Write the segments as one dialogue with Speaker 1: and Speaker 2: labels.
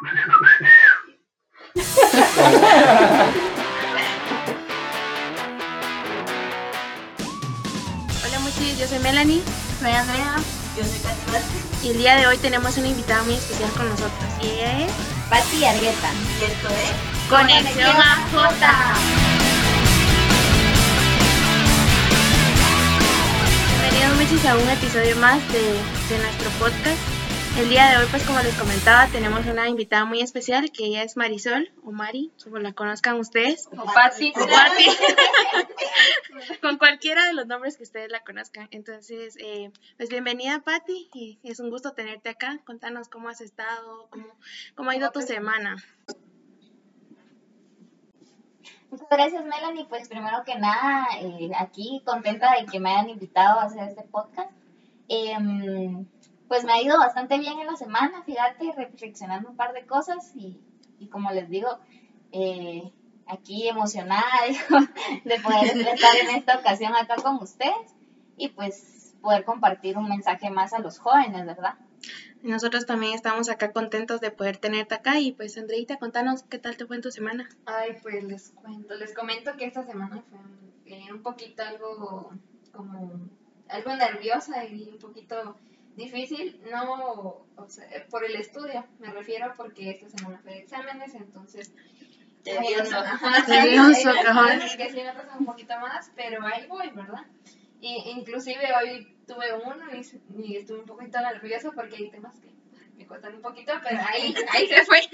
Speaker 1: Hola muchachos, yo soy Melanie.
Speaker 2: Soy Andrea. Yo soy Katy
Speaker 1: Y el día de hoy tenemos una invitada muy especial con nosotros. Y ella es
Speaker 2: Patti Argueta. Y esto es
Speaker 1: Conexión J. Bienvenidos muchachos a un episodio más de, de nuestro podcast. El día de hoy, pues como les comentaba, tenemos una invitada muy especial que ella es Marisol, o Mari, como la conozcan ustedes.
Speaker 2: O Patti.
Speaker 1: O Patti. Con cualquiera de los nombres que ustedes la conozcan. Entonces, eh, pues bienvenida Patti, y es un gusto tenerte acá. Contanos cómo has estado, cómo, cómo ha ido tu semana.
Speaker 2: Muchas gracias, Melanie. Pues primero que nada, eh, aquí contenta de que me hayan invitado a hacer este podcast. Em, pues me ha ido bastante bien en la semana, fíjate, reflexionando un par de cosas y, y como les digo, eh, aquí emocionada digo, de poder estar en esta ocasión acá con ustedes y pues poder compartir un mensaje más a los jóvenes, ¿verdad?
Speaker 1: Nosotros también estamos acá contentos de poder tenerte acá y pues Andreita, contanos qué tal te fue en tu semana.
Speaker 3: Ay, pues les cuento, les comento que esta semana fue eh, un poquito algo como algo nerviosa y un poquito difícil, no o sea, por el estudio, me refiero porque esta semana fue de exámenes, entonces
Speaker 2: Tedioso.
Speaker 1: Tedioso,
Speaker 3: que sí me pasa un poquito más, pero ahí voy, ¿verdad? Y inclusive hoy tuve uno y, y estuve un poquito nerviosa porque hay temas que me cuestan un poquito, pero ahí, ahí se fue.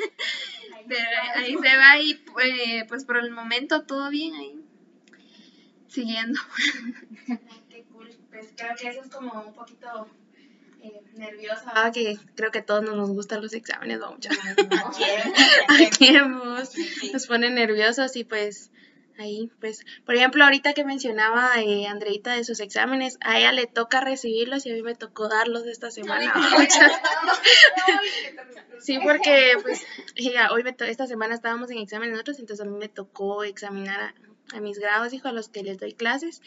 Speaker 1: Pero ahí se va y eh, pues por el momento todo bien ahí. Siguiendo. Qué cool. Pues creo que eso es como un poquito eh, nerviosa. Ah, que creo que a todos nos gustan los exámenes, ¿no? Tiempos nos pone nerviosos y pues ahí, pues, por ejemplo, ahorita que mencionaba eh, Andreita de sus exámenes, a ella le toca recibirlos y a mí me tocó darlos esta semana. Sí, porque pues hoy me to- esta semana estábamos en exámenes nosotros, entonces a mí me tocó examinar a, a mis grados, hijo, a los que les doy clases.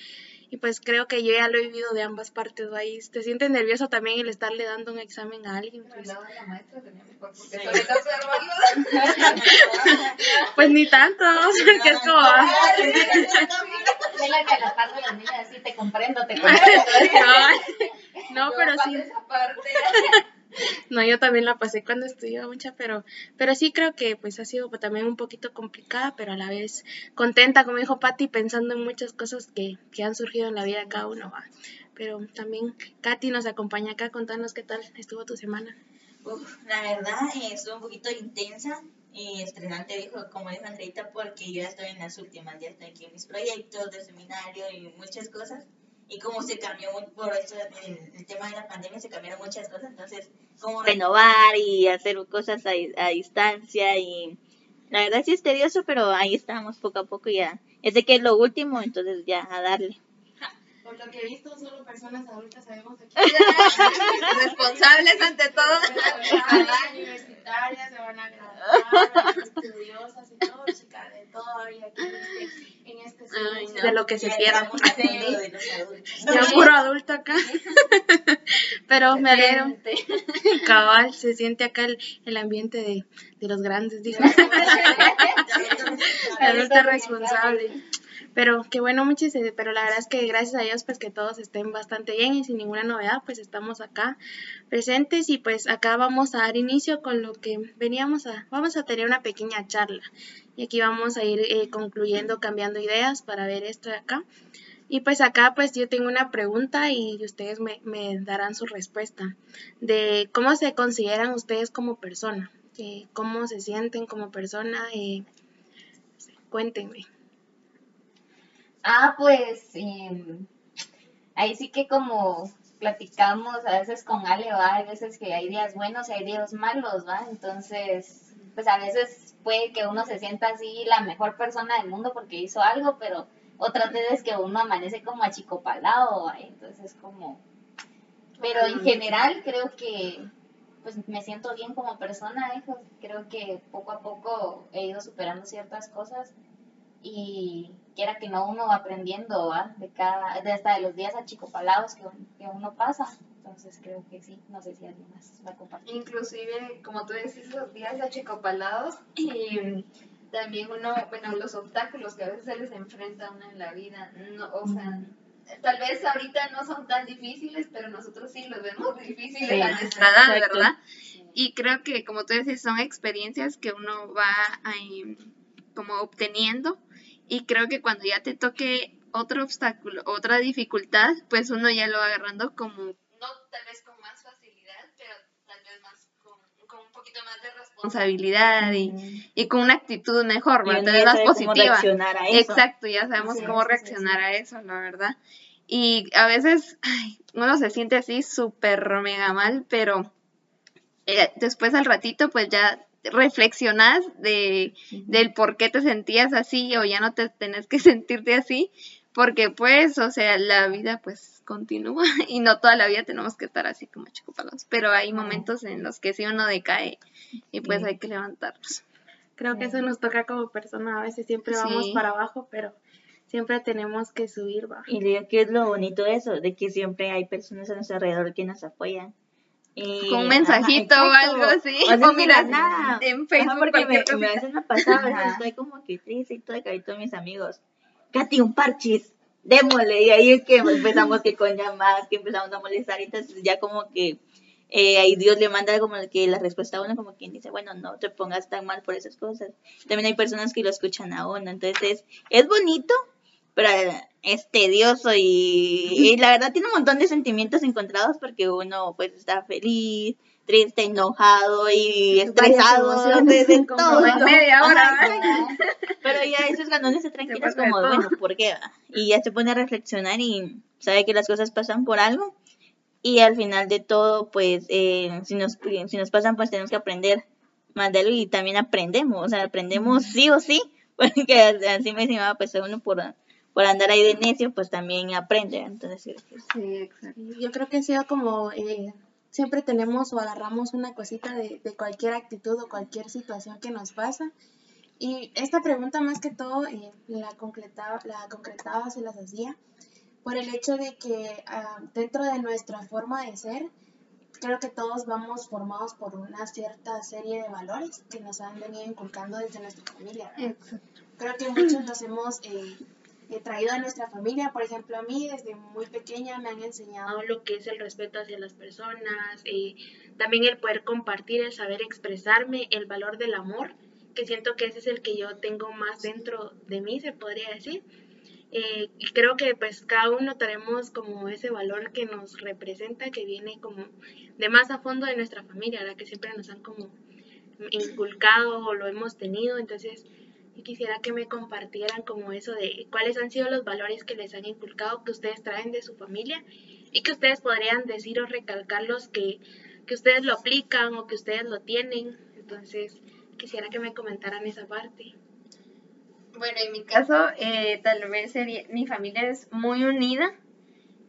Speaker 1: Y pues creo que yo ya lo he vivido de ambas partes, ahí te sientes nervioso también el estarle dando un examen a alguien. Pues,
Speaker 3: la maestra tenía mejor porque
Speaker 2: Sí.
Speaker 3: solo está observando.
Speaker 1: pues ni tanto, porque es como...
Speaker 2: Dile que a la parte de las niñas así te comprendo, te comprendo.
Speaker 1: Ay, no, pero sí. No, yo también la pasé cuando estudiaba mucha, pero, pero sí creo que pues ha sido también un poquito complicada, pero a la vez contenta, como dijo Patti, pensando en muchas cosas que, que han surgido en la vida de cada uno. ¿va? Pero también Katy nos acompaña acá, contanos qué tal estuvo tu semana.
Speaker 4: La verdad eh, estuvo un poquito intensa y estresante, dijo, como dijo Andreita, porque yo ya estoy en las últimas, ya estoy aquí en mis proyectos de seminario y muchas cosas. Y como se cambió por eso, el, tema de la pandemia, se cambiaron muchas cosas, entonces, como renovar y hacer cosas a, a distancia y la verdad sí es tedioso, pero ahí estamos poco a poco ya. Ya sé que es lo último, entonces ya a darle.
Speaker 1: Por lo que he visto, solo personas adultas sabemos aquí.
Speaker 3: Responsables ante todo.
Speaker 1: universitarias, se van a graduar, estudiosas y todo, chica, de todo hay aquí en este, en este de lo que se
Speaker 4: de los adultos.
Speaker 1: Ya puro adulto acá. Pero me alegro. Cabal, se siente acá el, el ambiente de, de los grandes, digo. De adulto responsable. Pero qué bueno, muchis, eh, pero la verdad es que gracias a Dios, pues que todos estén bastante bien y sin ninguna novedad, pues estamos acá presentes y pues acá vamos a dar inicio con lo que veníamos a, vamos a tener una pequeña charla y aquí vamos a ir eh, concluyendo, cambiando ideas para ver esto de acá. Y pues acá pues yo tengo una pregunta y ustedes me, me darán su respuesta de cómo se consideran ustedes como persona, eh, cómo se sienten como persona, eh, cuéntenme.
Speaker 2: Ah, pues em, ahí sí que como platicamos a veces con Ale, ¿va? Hay veces que hay días buenos y hay días malos, ¿va? Entonces, pues a veces puede que uno se sienta así la mejor persona del mundo porque hizo algo, pero otras veces que uno amanece como achicopalado, ¿va? Entonces es como... Pero en general creo que pues me siento bien como persona, hijo. Creo que poco a poco he ido superando ciertas cosas y quiera que no uno va aprendiendo ¿va? de cada de hasta de los días achicopalados que, un- que uno pasa Entonces creo que sí, no sé si alguien más va a compartir.
Speaker 5: Inclusive, como tú decís, los días achicopalados y también uno, bueno, los obstáculos que a veces se les enfrenta a uno en la vida, no, o sea, tal vez ahorita no son tan difíciles, pero nosotros sí los vemos difíciles
Speaker 3: Sí,
Speaker 5: a
Speaker 3: a
Speaker 5: nuestra
Speaker 3: edad,
Speaker 6: exacto.
Speaker 3: ¿verdad? Y creo que, como tú dices, son experiencias que uno va ahí, como obteniendo. Y creo que cuando ya te toque otro obstáculo, otra dificultad, pues uno ya lo va agarrando como, no tal vez con más facilidad, pero tal vez más con, con un poquito más de responsabilidad y, y con una actitud mejor, ¿verdad?
Speaker 6: ya
Speaker 3: Más positiva.
Speaker 6: reaccionar a eso.
Speaker 3: Exacto, ya sabemos
Speaker 2: Sí,
Speaker 3: cómo
Speaker 2: sí,
Speaker 3: reaccionar
Speaker 2: sí.
Speaker 3: a eso, la verdad. Y a veces ay, uno se siente así súper mega mal, pero eh, después al ratito pues ya reflexionas de, del por qué te sentías así o ya no te tenés que sentirte así, porque pues, o sea, la vida pues continúa y no toda la vida tenemos que estar así como chicopalos, pero hay momentos en los que sí uno decae y pues
Speaker 6: Sí.
Speaker 3: hay que levantarnos.
Speaker 1: Creo que eso nos toca como persona. A veces siempre vamos
Speaker 3: Sí.
Speaker 1: para abajo, pero siempre tenemos que subir, va.
Speaker 6: Y digo que es lo bonito de eso, de que siempre hay personas a nuestro alrededor que nos apoyan. Y,
Speaker 3: Con un mensajito o
Speaker 6: exacto.
Speaker 3: algo así.
Speaker 6: O sea,
Speaker 3: O mira,
Speaker 6: nada.
Speaker 3: en
Speaker 6: Ajá,
Speaker 3: Facebook
Speaker 6: porque me, me- a veces me pasaba, a veces
Speaker 2: Ajá.
Speaker 6: estoy como que triste y todo, que ahorita mis amigos, Katy, un parchis, démosle, y ahí es que empezamos que con llamadas, que empezamos a molestar, y entonces ya como que eh, ahí Dios le manda como que la respuesta a uno, como quien dice, bueno, no te pongas tan mal por esas cosas. También hay personas que lo escuchan a uno, entonces es bonito, pero es tedioso y, y la verdad tiene un montón de sentimientos encontrados porque uno pues está feliz, triste, enojado y estresado,
Speaker 1: emociones
Speaker 6: de, de
Speaker 1: como
Speaker 6: todo.
Speaker 3: en media hora.
Speaker 6: Pero ya eso es cuando uno se tranquila, es como, bueno, ¿por qué? va? Y ya se pone a reflexionar y sabe que las cosas pasan por algo. Y al final de todo, pues, eh, si, nos, si nos pasan, pues tenemos que aprender más de algo y también aprendemos, o sea, aprendemos sí o sí, porque así me decía, pues uno por, por andar ahí de necio, pues también aprende. Entonces, creo que
Speaker 3: Sí, exacto.
Speaker 1: Yo creo que ha sido como eh, siempre tenemos o agarramos una cosita de, de cualquier actitud o cualquier situación que nos pasa. Y esta pregunta más que todo eh, la, concretaba, la concretaba, se las hacía por el hecho de que ah, dentro de nuestra forma de ser, creo que todos vamos formados por una cierta serie de valores que nos han venido inculcando desde nuestra familia. creo que muchos los hemos eh, traído de nuestra familia. Por ejemplo, a mí desde muy pequeña me han enseñado lo que es el respeto hacia las personas, eh, también el poder compartir, el saber expresarme, el valor del amor, que siento que ese es el que yo tengo más dentro de mí, se podría decir. Eh, y creo que pues cada uno tenemos como ese valor que nos representa, que viene como de más a fondo de nuestra familia, ¿verdad? que siempre nos han como inculcado o lo hemos tenido. Entonces, yo quisiera que me compartieran como eso de cuáles han sido los valores que les han inculcado, que ustedes traen de su familia y que ustedes podrían decir o recalcarlos que, que ustedes lo aplican o que ustedes lo tienen. Entonces, quisiera que me comentaran esa parte.
Speaker 3: Bueno, en mi caso, eh, tal vez sería, mi familia es muy unida,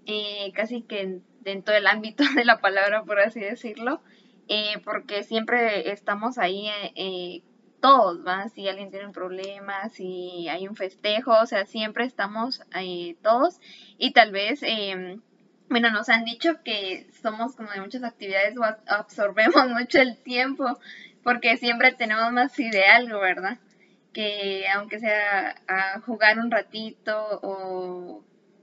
Speaker 3: eh, casi que en, en todo el ámbito de la palabra, por así decirlo, eh, porque siempre estamos ahí eh, eh, todos, ¿va? Si alguien tiene un problema, si hay un festejo, o sea, siempre estamos eh, todos y tal vez... Eh, bueno, nos han dicho que somos como de muchas actividades absorbemos mucho el tiempo porque siempre tenemos más de algo, ¿verdad? que aunque sea a jugar un ratito o,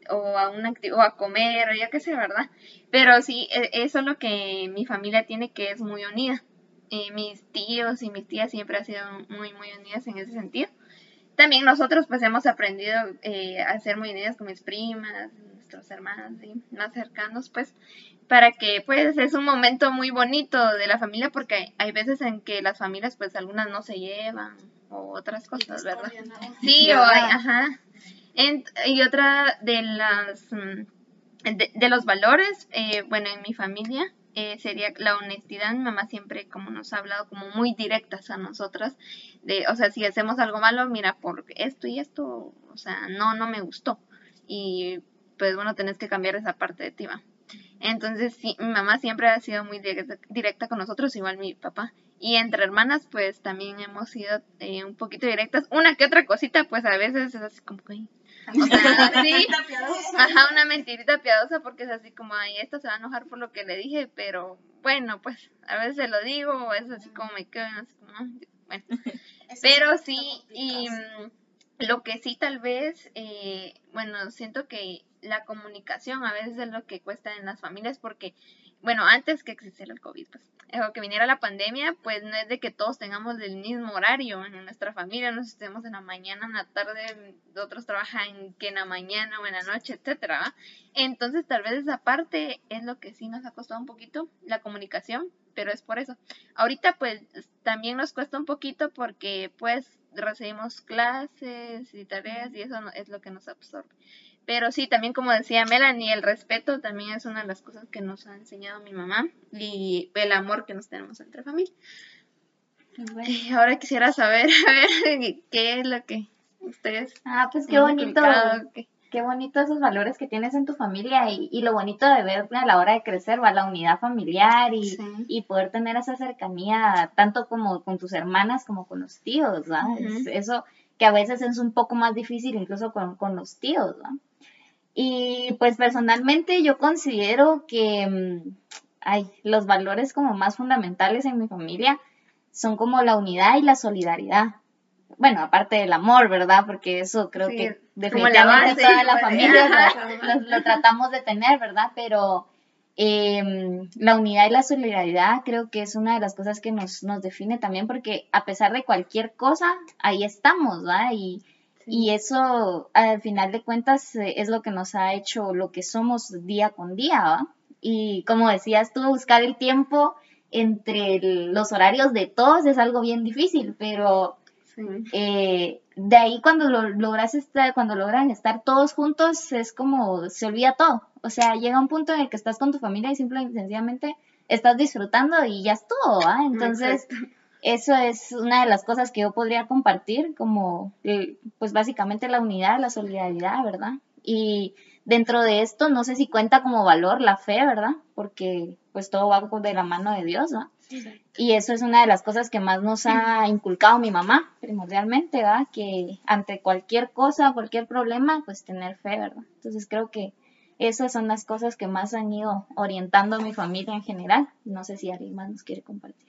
Speaker 3: o a una o a comer o ya qué sé, ¿verdad? Pero sí, e- eso es lo que mi familia tiene que es muy unida. Eh, mis tíos y mis tías siempre han sido muy, muy unidas en ese sentido. También nosotros pues hemos aprendido eh, a ser muy unidas con mis primas, nuestros hermanos ¿sí? más cercanos pues para que pues es un momento muy bonito de la familia porque hay, hay veces en que las familias pues algunas no se llevan o otras cosas, ¿verdad? Sí, o hay, ajá. En- y otra de las mm, de, de los valores, eh, bueno, en mi familia eh, sería la honestidad. Mi mamá siempre como nos ha hablado como muy directas a nosotras, de, o sea, si hacemos algo malo, mira, por esto y esto, o sea, no, no me gustó. Y pues bueno, tenés que cambiar esa parte de ti, ¿va? Entonces, sí, mi mamá siempre ha sido muy directa, con nosotros, igual mi papá. Y entre hermanas, pues también hemos sido eh, un poquito directas. Una que otra cosita, pues a veces es así como que,
Speaker 2: O sea, sí, ajá, una mentirita piadosa porque es así como, ay, esta se va a enojar por lo que le dije, pero bueno, pues a veces se lo digo, es así como me quedo, así como, "Ah, bueno. Pero sí, y mm, lo que sí tal vez, eh, bueno, siento que la comunicación a veces es lo que cuesta en las familias porque, bueno, antes que existiera el COVID, pues, o que viniera la pandemia, pues no es de que todos tengamos el mismo horario en nuestra familia, nos estemos en la mañana, en la tarde, otros trabajan que en la mañana o en la noche, etcétera. Entonces tal vez esa parte es lo que sí nos ha costado un poquito, la comunicación, pero es por eso. Ahorita pues también nos cuesta un poquito porque pues recibimos clases y tareas y eso es lo que nos absorbe. Pero sí, también como decía Melanie, el respeto también es una de las cosas que nos ha enseñado mi mamá y el amor que nos tenemos entre familia. Y ahora quisiera saber, a ver, qué es lo que ustedes Ah, pues qué bonito,
Speaker 1: qué-
Speaker 2: bonito esos valores que tienes en tu familia y, y lo bonito de ver a la hora de crecer, va la unidad familiar y,
Speaker 1: Sí.
Speaker 2: y poder tener esa cercanía tanto como con tus hermanas como con los tíos, ¿va? Es-
Speaker 1: Ujú.
Speaker 2: eso que a veces es un poco más difícil incluso con, con los tíos, ¿va? Y pues personalmente yo considero que mm, ay, los valores como más fundamentales en mi familia son como la unidad y la solidaridad. Bueno, aparte del amor, ¿verdad? Porque eso creo
Speaker 1: Sí,
Speaker 2: que
Speaker 1: la
Speaker 2: definitivamente
Speaker 1: base,
Speaker 2: toda la
Speaker 1: pues,
Speaker 2: familia lo tratamos de tener, ¿verdad? Pero em, la unidad y la solidaridad creo que es una de las cosas que nos, nos define también porque a pesar de cualquier cosa, ahí estamos, ¿va? Y, y eso, al final de cuentas, eh, es lo que nos ha hecho lo que somos día con día, ¿va? Y como decías tú, buscar el tiempo entre los horarios de todos es algo bien difícil, pero Eh, de ahí cuando lo, logras estar, cuando logran estar todos juntos, es como se olvida todo. O sea, llega un punto en el que estás con tu familia y simple y sencillamente estás disfrutando y ya es todo, ¿va? Entonces, eso es una de las cosas que yo podría compartir, como, pues básicamente la unidad, la solidaridad, ¿verdad? Y dentro de esto, no sé si cuenta como valor la fe, ¿verdad? Porque pues todo va de la mano de Dios, Y eso es una de las cosas que más nos ha inculcado mi mamá, primordialmente, ¿verdad? Que ante cualquier cosa, cualquier problema, pues tener fe, ¿verdad? Entonces creo que esas son las cosas que más han ido orientando a mi familia en general. No sé si alguien más nos quiere compartir.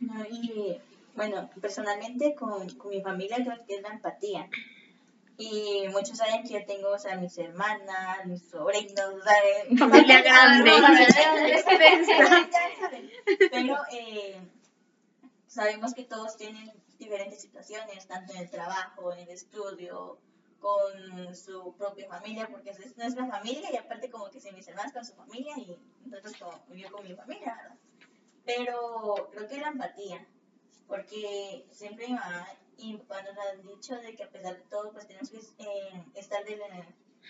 Speaker 6: No, y bueno, personalmente con, con mi familia creo que la empatía. Y muchos saben que yo tengo, o sea, mis hermanas, mis sobrinos, ¿saben?
Speaker 1: Familia grande.
Speaker 6: Pero eh, sabemos que todos tienen diferentes situaciones, tanto en el trabajo, en el estudio, con su propia familia, porque es nuestra familia y aparte como que si mis hermanas con su familia y nosotros como yo con mi familia, ¿verdad? Pero creo que la empatía, porque siempre mi mamá y nos han dicho de que a pesar de todo pues tenemos que eh, estar de la-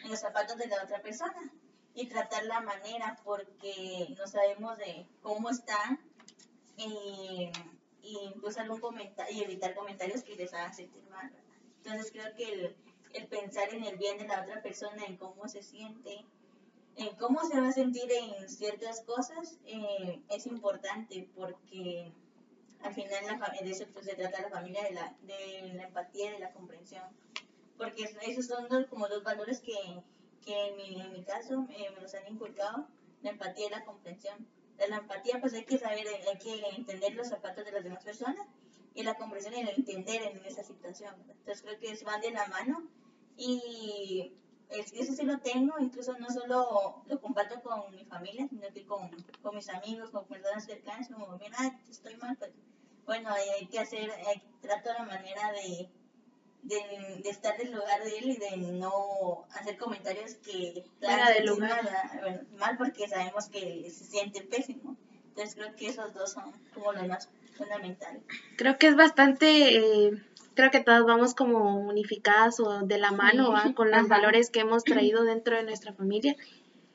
Speaker 6: en los zapatos de la otra persona y tratar la manera porque no sabemos de cómo están y, y incluso algún comentario y evitar comentarios que les hagan sentir mal. Entonces creo que el, el pensar en el bien de la otra persona, en cómo se siente, en cómo se va a sentir en ciertas cosas, eh, es importante porque al final la de eso pues, se trata la familia, de la, de la empatía de la comprensión. Porque es- esos son dos, como dos valores que, que en, mi, en mi caso eh, me los han inculcado, la empatía y la comprensión. De la empatía pues hay que saber, hay que entender los zapatos de las demás personas y la comprensión y el entender en esa situación. Entonces creo que van de la mano y eso sí lo tengo, incluso no solo lo comparto con mi familia, sino que con, con mis amigos, con personas cercanas, como, mira, estoy mal, pues bueno, hay, que hacer, hay, trato la manera de, de, de estar del lugar de él y de no hacer comentarios que
Speaker 1: Fuera de
Speaker 6: sentir
Speaker 1: lugar.
Speaker 6: mal, bueno, mal porque sabemos que se siente pésimo. Entonces creo que esos dos son como los más fundamentales.
Speaker 1: Creo que es bastante, eh, creo que todas vamos como unificadas o de la mano ¿va? con los
Speaker 2: Ajá.
Speaker 1: valores que hemos traído dentro de nuestra familia.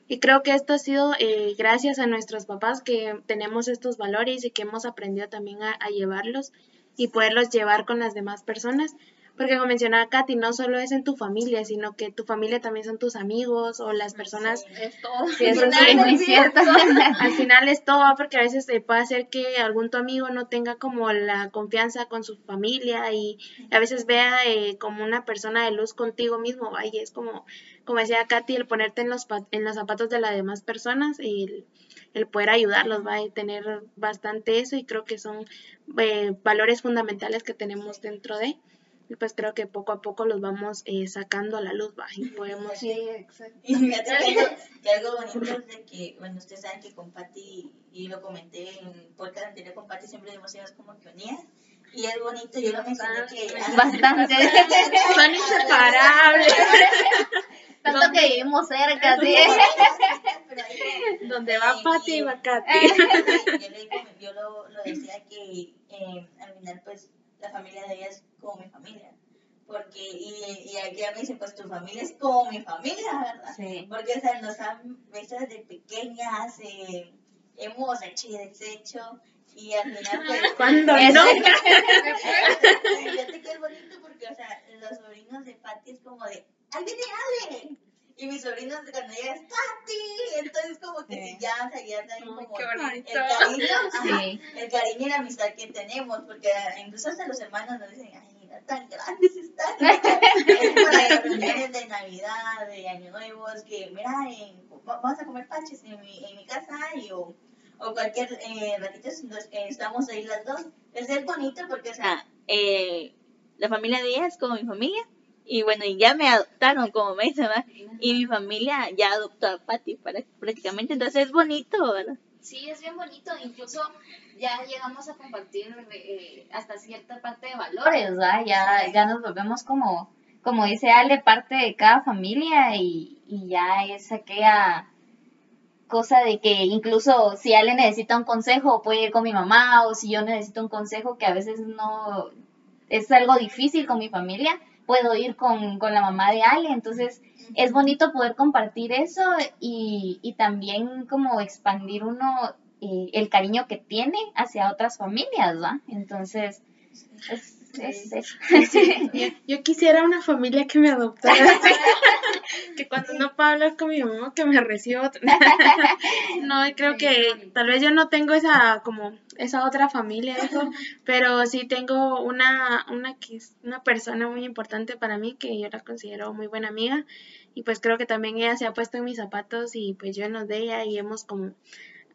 Speaker 1: Y creo que esto ha sido eh, gracias a nuestros papás que tenemos estos valores y que hemos aprendido también a, a llevarlos y poderlos llevar con las demás personas. Porque como mencionaba Katy, no solo es en tu familia, sino que tu familia también son tus amigos o las personas
Speaker 2: Es todo. Sí, eso es muy cierto.
Speaker 1: al final es todo, porque a veces puede hacer que algún tu amigo no tenga como la confianza con su familia y a veces vea eh, como una persona de luz contigo mismo, vaya, es como, como decía Katy, el ponerte en los, en los zapatos de las demás personas y el, el poder ayudarlos, va a tener bastante eso y creo que son eh, valores fundamentales que tenemos dentro de y pues creo que poco a poco los vamos eh, sacando a la luz, va, y podemos
Speaker 2: Sí, exacto.
Speaker 6: Y fíjate que algo, que algo bonito es de que, bueno, ustedes saben que con Patti, y lo comenté en podcast anterior, con Patti siempre hemos sido como que unidas. Y es bonito, yo lo mencioné que...
Speaker 2: Bastante.
Speaker 1: son inseparables.
Speaker 2: Tanto que vivimos cerca, sí.
Speaker 1: Donde va
Speaker 6: y-
Speaker 1: Pati
Speaker 6: y-
Speaker 1: va Katy.
Speaker 6: yo, le, yo lo, lo decía que eh, al final pues la familia de ella es como mi familia. Porque, y, y aquí a mí dicen, pues tu familia es como mi familia, ¿verdad?
Speaker 2: Sí.
Speaker 6: Porque, o sea, nos han visto desde pequeñas, eh, hemos hecho y deshecho, y al final, pues...
Speaker 1: Cuando
Speaker 2: Eso.
Speaker 1: no,
Speaker 6: Fíjate que es bonito porque, o sea, los sobrinos de Patty es como de, ¡ay, viene Ale! Y mis sobrinos cuando llegan es Patty. Entonces, como que
Speaker 2: Sí.
Speaker 6: si ya, o sea, ya saben como
Speaker 3: qué
Speaker 6: el cariño, ajá,
Speaker 2: Sí.
Speaker 6: el cariño y la amistad que tenemos, porque incluso hasta los hermanos nos dicen, ¡ay, tan grandes están! es por las de Navidad, de Año Nuevo, que, mira, vamos a comer panches en mi, en mi casa y o, o cualquier eh, ratito eh, estamos ahí las dos. Es bonito porque, o sea,
Speaker 7: Ah, eh, la familia de ella es como mi familia. Y bueno, y ya me adoptaron, como me dicen, ¿verdad? Y mi familia ya adoptó a Patty para- prácticamente. Entonces es bonito, ¿verdad?
Speaker 2: Sí, es bien bonito. Incluso ya llegamos a compartir eh, hasta cierta parte de valores, ¿verdad? Ya, ya nos volvemos como, como dice Ale, parte de cada familia y, y ya es aquella cosa de que incluso si Ale necesita un consejo puede ir con mi mamá o si yo necesito un consejo que a veces no es algo difícil con mi familia, puedo ir con, con la mamá de Ale. Entonces es bonito poder compartir eso y, y también como expandir uno eh, el cariño que tiene hacia otras familias, ¿va? Entonces, es.
Speaker 1: yo, yo quisiera una familia que me adoptara. que cuando no puedo hablar con mi mamá, que me reciba otra. no, creo que tal vez yo no tengo esa como esa otra familia, pero sí tengo una, una que es una persona muy importante para mí que yo la considero muy buena amiga y pues creo que también ella se ha puesto en mis zapatos y pues yo en los de ella y hemos como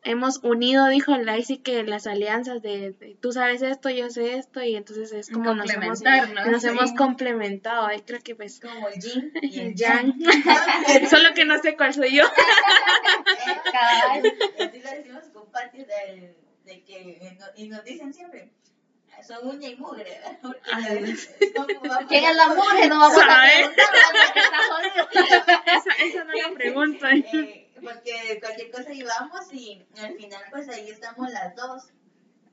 Speaker 1: hemos unido, dijo sí que las alianzas de, de, tú sabes esto, yo sé esto y entonces es como nos hemos, nos
Speaker 2: sí.
Speaker 1: hemos complementado, ahí creo que pues
Speaker 6: como el yin y el yang.
Speaker 1: solo que no sé cuál soy yo.
Speaker 2: Cabal.
Speaker 6: Así lo decimos con Pati de, de que, y nos dicen siempre, son uña y mugre,
Speaker 2: ¿Quién es la mujer? No vamos a
Speaker 1: ¿Sabes?
Speaker 2: preguntar,
Speaker 1: esa, esa no la pregunto.
Speaker 6: Eh, porque cualquier cosa íbamos y al final pues ahí estamos las dos.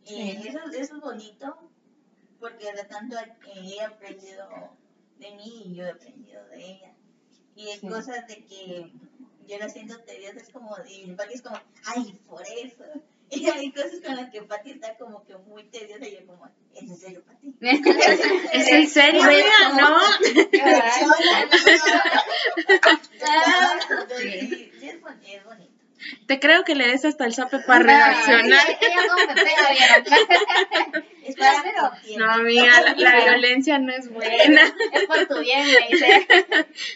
Speaker 6: Y eso, eso es bonito porque de tanto ha aprendido de mí y yo he aprendido de ella. Y hay
Speaker 2: Sí.
Speaker 6: cosas de que yo la siento tediosa, es como, y es como, ay, por eso. Y hay cosas con las que Pati está como que muy tediosa y yo como, ¿es en serio, Pati?
Speaker 1: ¿Es en serio? No.
Speaker 6: Es bon- es bonito.
Speaker 1: Te creo que le des hasta el zape para reaccionar.
Speaker 2: Ella, ella no me pega bien.
Speaker 6: Es para.
Speaker 1: No, amiga, la, la violencia no es buena.
Speaker 2: Es por tu bien, me dice.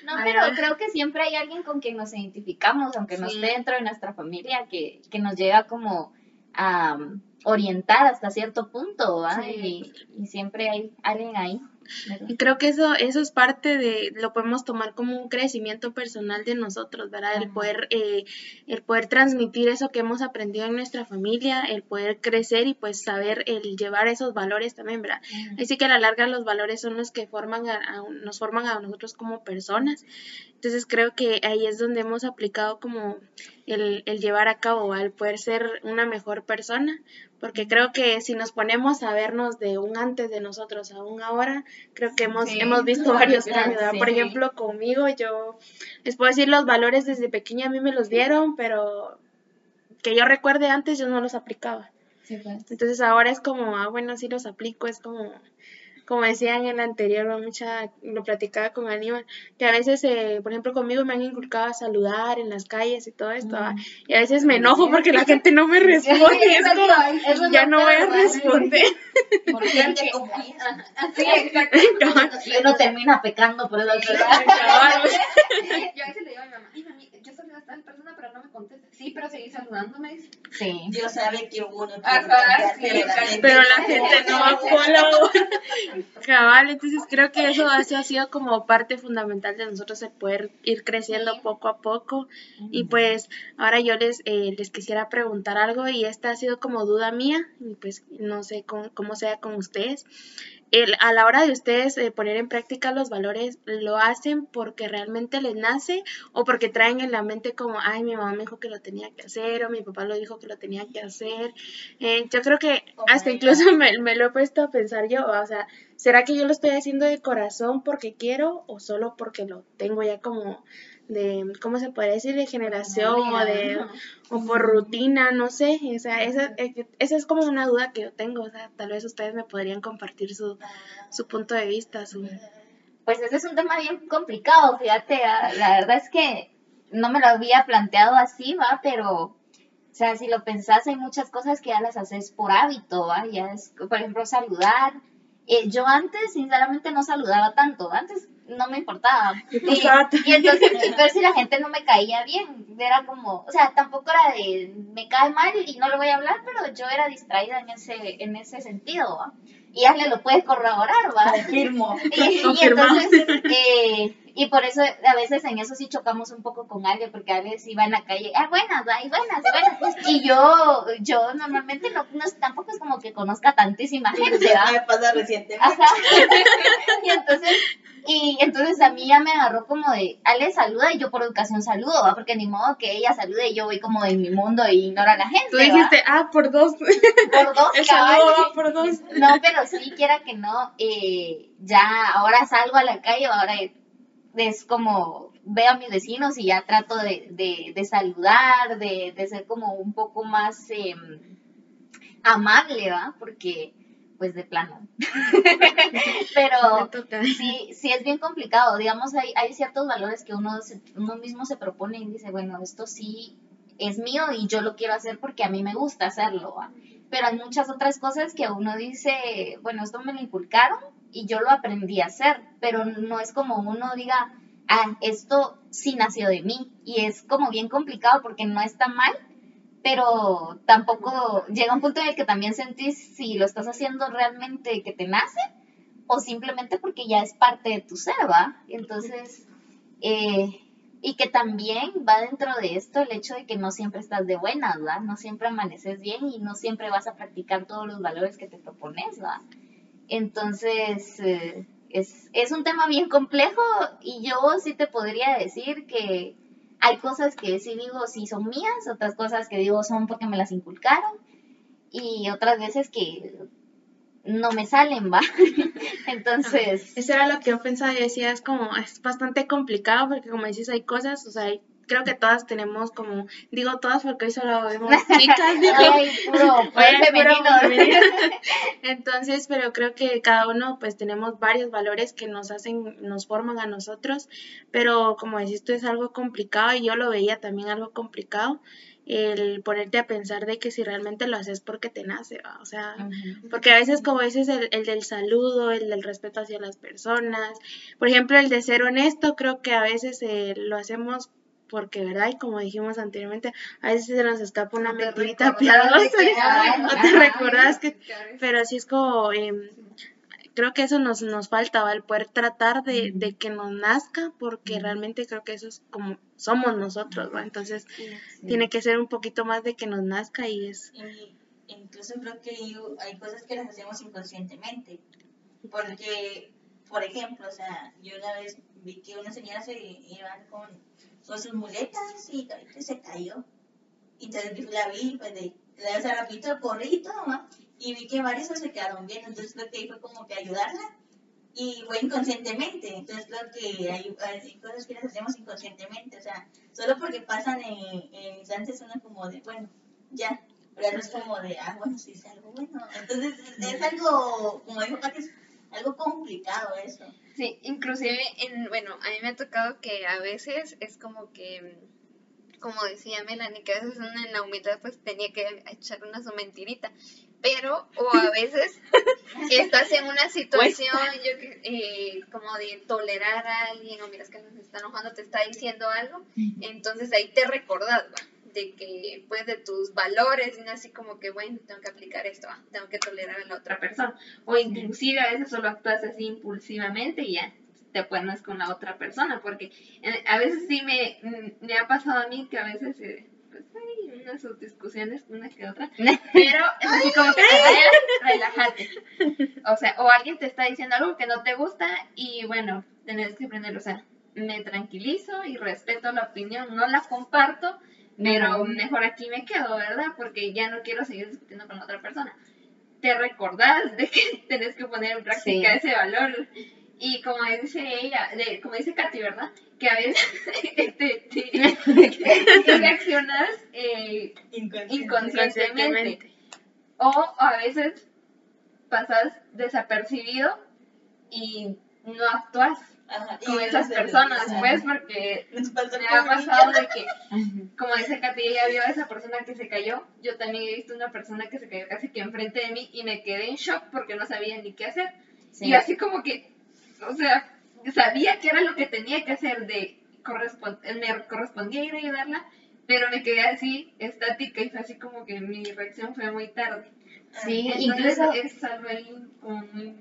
Speaker 2: No,
Speaker 1: Ah.
Speaker 2: pero creo que siempre hay alguien con quien nos identificamos, aunque no esté dentro de nuestra familia, que, que nos llega como um, orientar hasta cierto punto.
Speaker 1: Sí.
Speaker 2: Y, y siempre hay alguien ahí. ¿verdad?
Speaker 1: Y creo que eso, eso es parte de, lo podemos tomar como un crecimiento personal de nosotros, ¿verdad? El
Speaker 2: Ajá.
Speaker 1: poder, eh, el poder transmitir eso que hemos aprendido en nuestra familia, el poder crecer y pues saber el llevar esos valores también, ¿verdad? Así que a la larga los valores son los que forman a, a- nos forman a nosotros como personas. Entonces creo que ahí es donde hemos aplicado como el, el llevar a cabo, ¿va? el poder ser una mejor persona, porque creo que si nos ponemos a vernos de un antes de nosotros a un ahora, creo que hemos,
Speaker 2: Sí.
Speaker 1: hemos visto varios cambios. Por ejemplo, conmigo yo les puedo decir los valores desde pequeña a mí me los dieron, pero que yo recuerde antes yo no los aplicaba.
Speaker 2: Sí, pues.
Speaker 1: Entonces ahora es como, ah, bueno, sí los aplico, es como, como decía en el anterior, mucha, lo platicaba con Aníbal, que a veces, eh, por ejemplo, conmigo me han inculcado a saludar en las calles y todo esto, y a veces me enojo porque la gente no me responde, es como,
Speaker 2: eso
Speaker 1: ya no voy a responder.
Speaker 4: Por gente como esa.
Speaker 2: Sí, exacto.
Speaker 6: Y uno termina pecando por eso.
Speaker 3: Yo a veces le digo a mi mamá, ay mami, yo saludé a tal persona pero no me contesta. Sí, pero seguí saludándome.
Speaker 2: Sí.
Speaker 4: Dios sabe que uno
Speaker 3: Ajá, sí,
Speaker 4: pero la gente
Speaker 1: pero la
Speaker 4: no.
Speaker 1: gente no va a colaborar. Cabal, entonces creo que eso, eso ha sido como parte fundamental de nosotros el poder ir creciendo
Speaker 3: Sí.
Speaker 1: poco a poco. Y pues ahora yo les, eh, les quisiera preguntar algo y esta ha sido como duda mía y pues no sé cómo, cómo sea con ustedes. El, a la hora de ustedes eh, poner en práctica los valores, ¿lo hacen porque realmente les nace o porque traen en la mente como, ay, mi mamá me dijo que lo tenía que hacer o mi papá lo dijo que lo tenía que hacer? Eh, yo creo que
Speaker 4: Como
Speaker 1: hasta incluso me, me lo he puesto a pensar yo, o sea, ¿será que yo lo estoy haciendo de corazón porque quiero o solo porque lo tengo ya como de, ¿cómo se puede decir? De generación o de, o por rutina, no sé, o sea, esa, eh, esa es como una duda que yo tengo, o sea, tal vez ustedes me podrían compartir su, su punto de vista, su...
Speaker 2: Pues ese es un tema bien complicado, fíjate, la verdad es que no me lo había planteado así, va, pero, o sea, si lo pensás, hay muchas cosas que ya las haces por hábito, va, ya es, por ejemplo, saludar. Eh, yo antes, sinceramente, no saludaba tanto, antes no me importaba. Y, y entonces, y ver si la gente no me caía bien, era como, o sea, tampoco era de, me cae mal y no le voy a hablar, pero yo era distraída en ese, en ese sentido, ¿va? Y ya le lo puedes corroborar, ¿va?
Speaker 4: Confirmo.
Speaker 2: Y, y entonces, eh, y por eso a veces en eso sí chocamos un poco con Ale, porque Ale sí va en la calle, ah, buenas, ay, buenas, buenas. Y yo, yo normalmente no, no tampoco es como que conozca tantísima gente, ¿va?
Speaker 4: me pasa recientemente.
Speaker 2: Ajá. y entonces, y entonces a mí ya me agarró como de, Ale saluda y yo por educación saludo, ¿va? Porque ni modo que ella salude y yo voy como en mi mundo y ignoro a la gente,
Speaker 1: Tú
Speaker 2: ¿va?
Speaker 1: dijiste, ah, por dos,
Speaker 2: Por dos,
Speaker 1: el saludo va por dos.
Speaker 2: No, pero sí, quiera que no, eh, ya ahora salgo a la calle, ahora es como veo a mis vecinos y ya trato de, de, de saludar, de, de ser como un poco más eh, amable, ¿va? Porque, pues de plano. pero sí, sí es bien complicado. Digamos, hay, hay ciertos valores que uno, se- uno mismo se propone y dice, bueno, esto sí es mío y yo lo quiero hacer porque a mí me gusta hacerlo. ¿va? Pero hay muchas otras cosas que uno dice, bueno, esto me lo inculcaron y yo lo aprendí a hacer, pero no es como uno diga, ah, esto sí nació de mí. Y es como bien complicado porque no está mal, pero tampoco llega un punto en el que también sentís si lo estás haciendo realmente que te nace o simplemente porque ya es parte de tu ser, ¿va? Entonces, eh, y que también va dentro de esto el hecho de que no siempre estás de buenas, ¿va? No siempre amaneces bien y no siempre vas a practicar todos los valores que te propones, ¿va? Entonces, eh, es, es un tema bien complejo y yo sí te podría decir que hay cosas que sí digo sí son mías, otras cosas que digo son porque me las inculcaron y otras veces que no me salen, ¿va? Entonces,
Speaker 1: Eso era lo que yo pensaba y decía, es como, es bastante complicado porque como dices, hay cosas, o sea, hay- creo que todas tenemos como, digo todas porque hoy solo vemos chicas, digo,
Speaker 2: ay, puro, femenino.
Speaker 1: femenino. Entonces, pero creo que cada uno pues tenemos varios valores que nos hacen, nos forman a nosotros, pero como decís tú es algo complicado y yo lo veía también algo complicado el ponerte a pensar de que si realmente lo haces porque te nace, ¿va? o sea, porque a veces como dices el, el del saludo, el del respeto hacia las personas, por ejemplo el de ser honesto, creo que a veces eh, lo hacemos porque, ¿verdad? Y como dijimos anteriormente, a veces se nos escapa una
Speaker 3: No te
Speaker 1: mentirita piadosa. No te
Speaker 2: ajá.
Speaker 1: recordás que pero así es como, em, creo que eso nos, nos faltaba, el poder tratar de, de que nos nazca, porque realmente creo que eso es como somos nosotros, ¿va? Entonces tiene que ser un poquito más de que nos nazca y es...
Speaker 4: Y incluso creo que hay, hay cosas que las hacemos inconscientemente. Porque, por ejemplo, o sea, yo una vez vi que una señora se iba con, con sus muletas y se cayó. Y entonces la vi, pues de, le hace rapidito, corrí y todo, ¿no? Y vi que varios se quedaron bien, entonces creo que fue como que ayudarla. Y fue inconscientemente, entonces creo que hay, hay cosas que las hacemos inconscientemente, o sea, solo porque pasan en, en instantes uno como de, bueno, ya, pero eso es como de, ah, bueno, sí es algo bueno. Entonces es, algo, como dijo Pati, algo complicado eso.
Speaker 3: Sí, inclusive, en, bueno, a mí me ha tocado que a veces es como que, como decía Melanie, que a veces uno en la humildad pues tenía que echar una su mentirita, pero, o a veces estás en una situación yo, eh, como de tolerar a alguien, o miras que nos está enojando, te está diciendo algo, entonces ahí te recordás, ¿va? De que pues de tus valores y así como que bueno tengo que aplicar esto ah, tengo que tolerar a la otra persona o inclusive a veces solo actúas así impulsivamente y ya te pones con la otra persona porque eh, a veces sí me, mm, me ha pasado a mí que a veces eh, pues hay unas discusiones una que otra pero así como que relájate o sea o alguien te está diciendo algo que no te gusta y bueno tenés que aprender o sea me tranquilizo y respeto la opinión no la comparto pero mejor aquí me quedo, ¿verdad? Porque ya no quiero seguir discutiendo con otra persona. Te recordás de que tenés que poner en práctica ese valor. Y como dice ella, de, como dice Katy, ¿verdad? Que a veces te, reaccionas eh, inconscientemente. O a veces pasas desapercibido y no actúas con esas personas, pues, porque me ha pasado de que, como dice Katy, ella vio a esa persona que se cayó, yo también he visto una persona que se cayó casi que enfrente de mí y me quedé en shock porque no sabía ni qué hacer. Y así como que, o sea, sabía que era lo que tenía que hacer, de correspond me correspondía ir a ayudarla, pero me quedé así, estática, y fue así como que mi reacción fue muy tarde.
Speaker 2: Sí, incluso...
Speaker 3: Es algo ahí como muy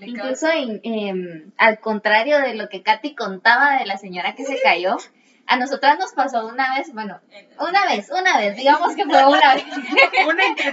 Speaker 2: Incluso em, al contrario de lo que Katy contaba de la señora que se cayó, a nosotras nos pasó una vez, bueno, una vez, una vez, digamos que fue una vez.
Speaker 8: una entre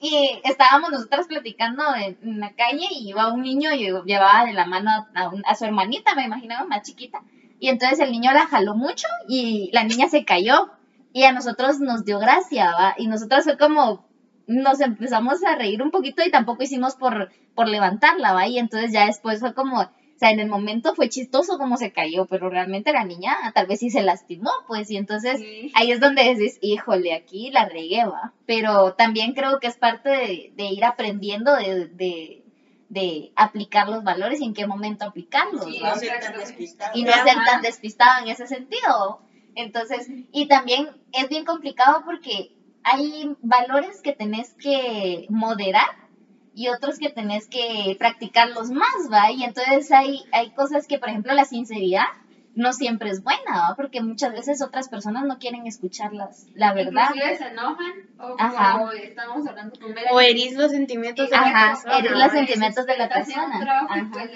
Speaker 2: Y estábamos nosotras platicando en, la calle y iba un niño y llevaba de la mano a, a su hermanita, me imaginaba, más chiquita. Y entonces el niño la jaló mucho y la niña se cayó. Y a nosotros nos dio gracia, ¿va? Y nosotras fue como, nos empezamos a reír un poquito y tampoco hicimos por, por levantarla, ¿va? Y entonces ya después fue como, o sea, en el momento fue chistoso como se cayó, pero realmente la niña tal vez sí se lastimó, pues, y entonces ahí es donde decís, híjole, aquí la regué, ¿va? Pero también creo que es parte de, ir aprendiendo de, de, aplicar los valores y en qué momento aplicarlos,
Speaker 4: Y no ser tan despistado.
Speaker 2: Y no ser tan despistado en ese sentido. Entonces, y también es bien complicado porque hay valores que tenés que moderar y otros que tenés que practicarlos más, ¿va? Y entonces hay, hay cosas que, por ejemplo, la sinceridad no siempre es buena, ¿va? Porque muchas veces otras personas no quieren escucharlas, la verdad.
Speaker 3: Inclusive se enojan o, estamos hablando con
Speaker 8: O herís los sentimientos de
Speaker 2: la persona. Herís los sentimientos de la persona.
Speaker 3: Ajá. Pues,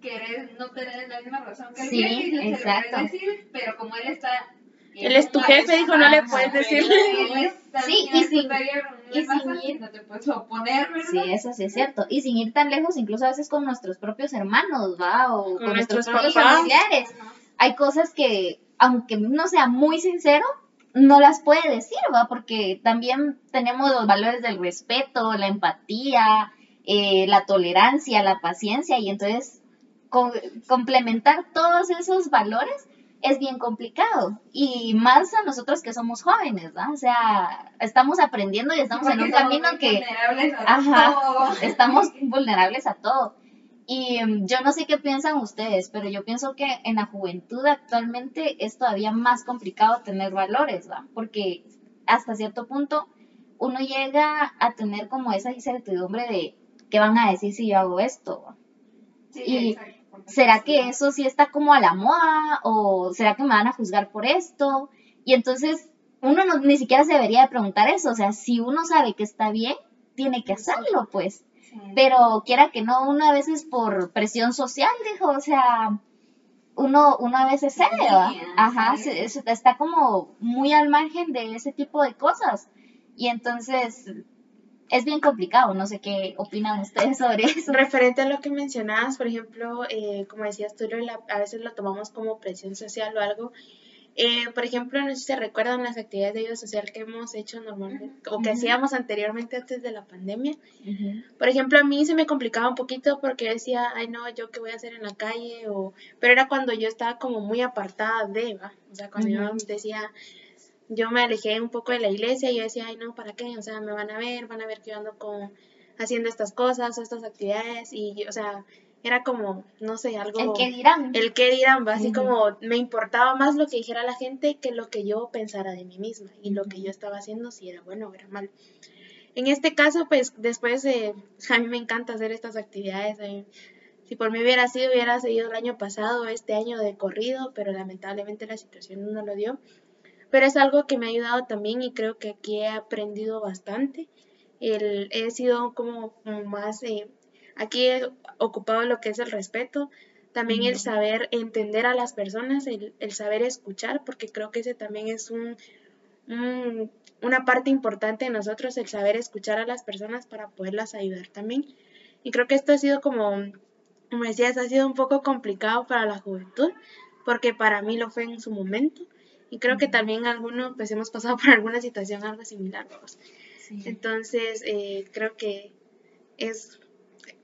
Speaker 3: querer no tener la misma razón que
Speaker 2: sí,
Speaker 3: decir, pero como él está
Speaker 8: él es tu jefe, dijo, no le puedes decir.
Speaker 2: Sí, y sin,
Speaker 3: y sin ir, no te puedes oponer, ¿verdad?
Speaker 2: Sí, eso sí es cierto. Y sin ir tan lejos, incluso a veces con nuestros propios hermanos, ¿va? O con, nuestros propios familiares. Hay cosas que, aunque no sea muy sincero, no las puede decir, ¿va? Porque también tenemos los valores del respeto, la empatía, eh, la tolerancia, la paciencia, y entonces complementar todos esos valores es bien complicado. Y más a nosotros que somos jóvenes, ¿no? O sea, estamos aprendiendo y estamos en un camino que... ajá, estamos vulnerables a todo. Y mm, yo no sé qué piensan ustedes, pero yo pienso que en la juventud actualmente es todavía más complicado tener valores, ¿va? Porque hasta cierto punto uno llega a tener como esa incertidumbre de qué van a decir si yo hago esto.
Speaker 3: Sí, y, exacto
Speaker 2: ¿será que eso sí está como a la moda? ¿O será que me van a juzgar por esto? Y entonces uno no, ni siquiera se debería de preguntar eso. O sea, si uno sabe que está bien, tiene que hacerlo, pues. Pero quiera que no, uno a veces por presión social, dijo, o sea, uno, uno a veces cede, Ajá, está como muy al margen de ese tipo de cosas. Y entonces es bien complicado, no sé qué opinan ustedes sobre eso.
Speaker 8: Referente a lo que mencionabas, por ejemplo, eh, como decías tú, a veces lo tomamos como presión social o algo. Eh, por ejemplo, no sé si se recuerdan las actividades de ayuda social que hemos hecho normalmente o que hacíamos anteriormente antes de la pandemia. Por ejemplo, a mí se me complicaba un poquito porque decía, ay no, yo qué voy a hacer en la calle, o... pero era cuando yo estaba como muy apartada de, ¿va? O sea, cuando yo decía, yo me alejé un poco de la iglesia y yo decía, ay, no, ¿para qué? O sea, me van a ver, van a ver que yo ando con
Speaker 1: haciendo estas cosas o estas actividades y, o sea, era como, no sé, algo...
Speaker 2: El que dirán.
Speaker 1: El que dirán, así como me importaba más lo que dijera la gente que lo que yo pensara de mí misma y lo que yo estaba haciendo, si era bueno o era malo. En este caso, pues después, eh, a mí me encanta hacer estas actividades. eh, si por mí hubiera sido, hubiera seguido el año pasado, este año de corrido, pero lamentablemente la situación no lo dio. Pero es algo que me ha ayudado también y creo que aquí he aprendido bastante. El, he sido como, como más, eh, aquí he ocupado lo que es el respeto, también el saber entender a las personas, el, el saber escuchar, porque creo que ese también es un, un- una parte importante de nosotros, el saber escuchar a las personas para poderlas ayudar también. Y creo que esto ha sido como, como decías, ha sido un poco complicado para la juventud, porque para mí lo fue en su momento. Y creo que también algunos pues hemos pasado por alguna situación algo similar. pues. Entonces, eh, creo que es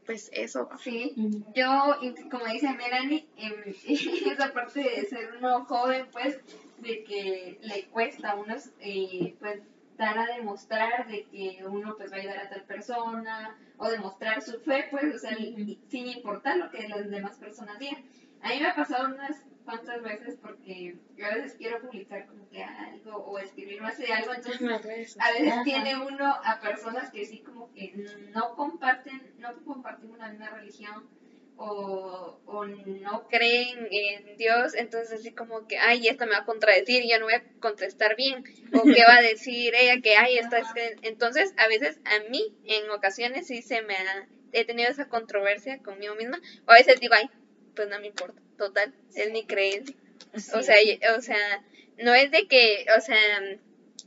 Speaker 1: pues eso.
Speaker 9: Sí, yo, como dice Melanie, em, esa parte de ser uno joven, pues, de que le cuesta a uno, eh, pues, dar a demostrar de que uno, pues, va a ayudar a tal persona, o demostrar su fe, pues, o sea, sin importar lo que las demás personas digan. A mí me ha pasado unas cuantas veces porque yo a veces quiero publicar como que algo, o escribir más de algo, entonces a veces
Speaker 6: Ajá.
Speaker 9: tiene uno a personas que sí como que no comparten, no compartimos la misma religión o, o no
Speaker 3: creen en Dios, entonces así como que, ay, esta me va a contradecir, yo no voy a contestar bien, o qué va a decir ella que, ay, esta es que... Entonces, a veces a mí, en ocasiones sí se me ha, he tenido esa controversia conmigo misma, o a veces digo, ay, pues no me importa, total, es mi creencia. O sea, o sea, no es de que, o sea,